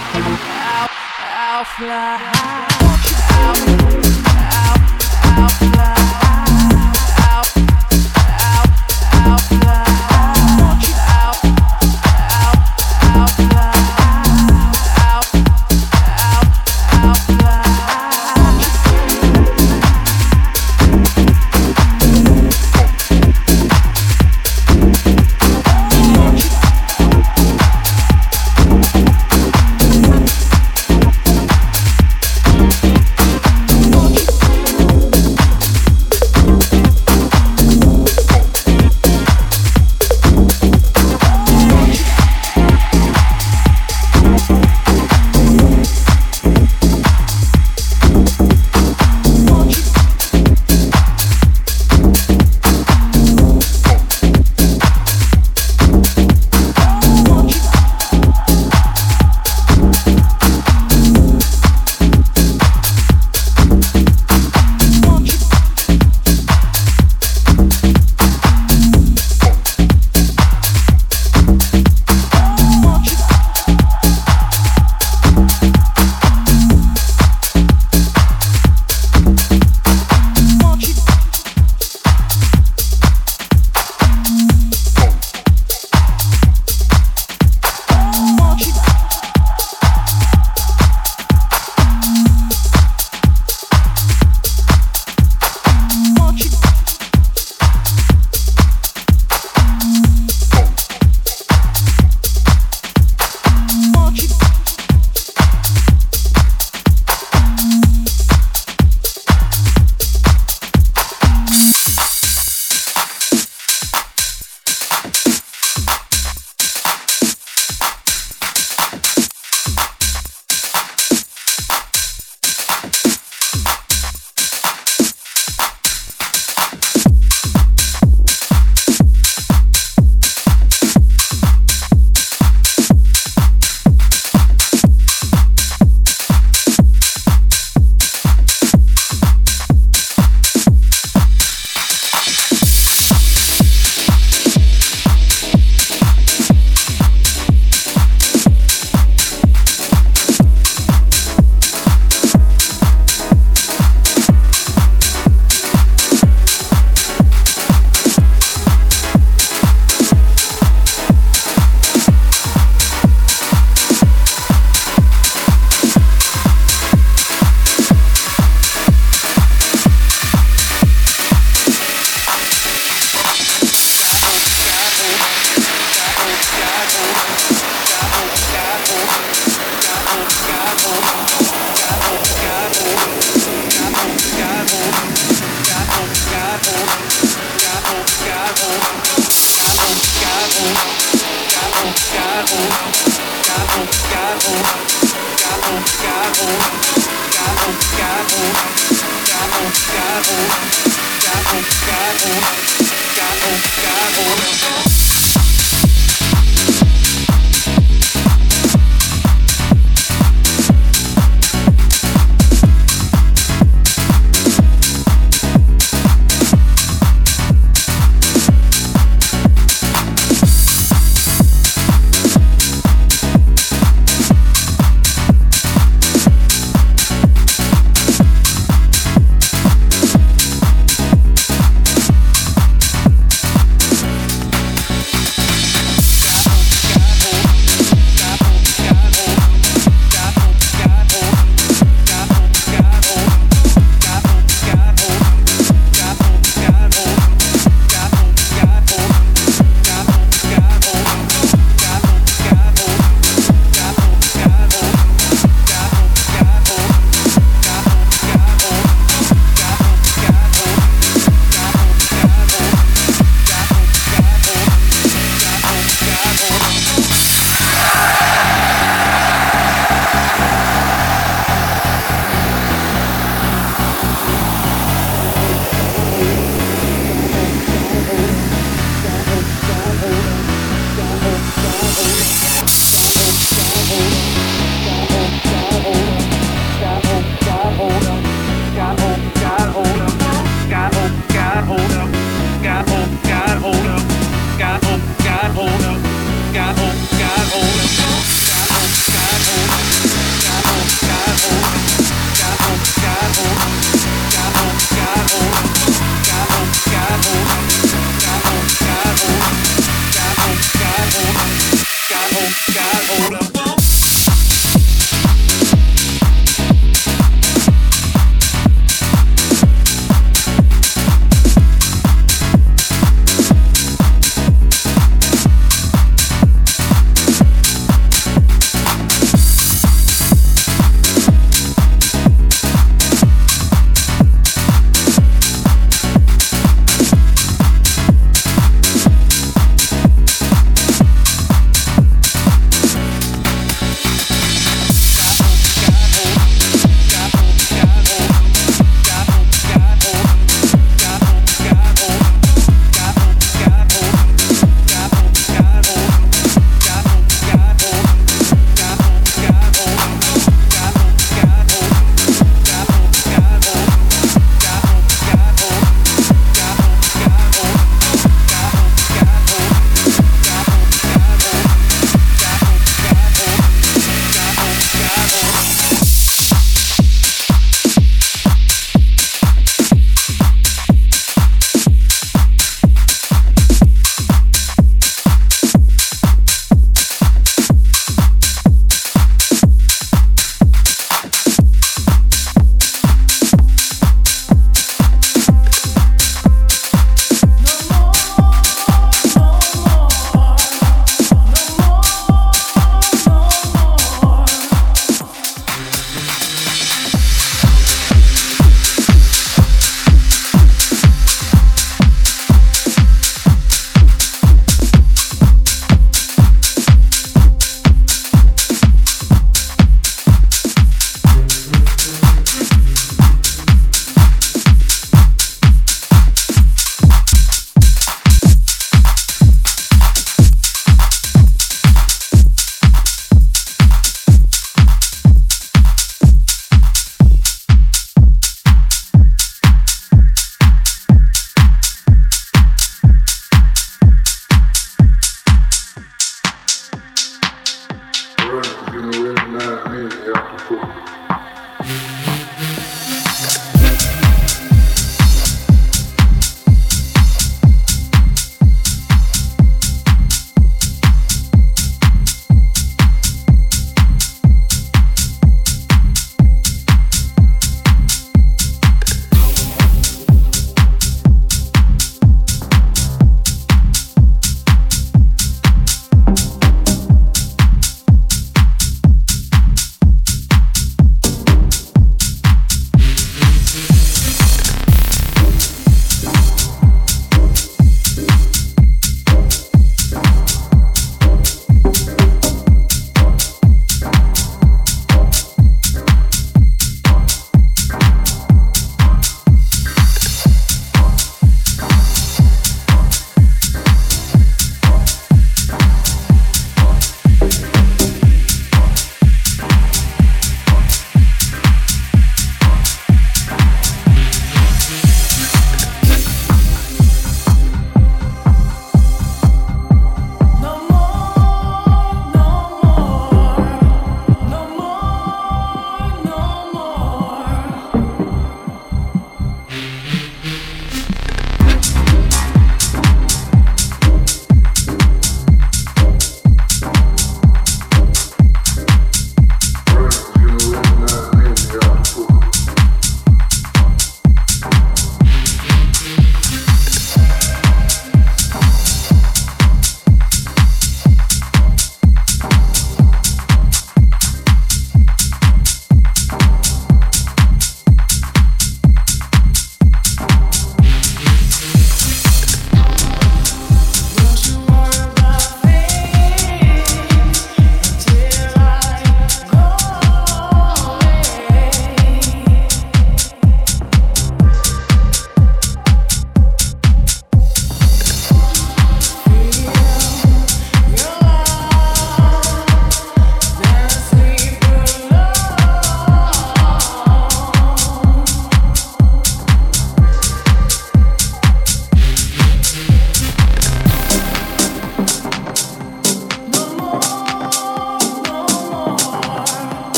God, God, God, God, God, God, God, Corona.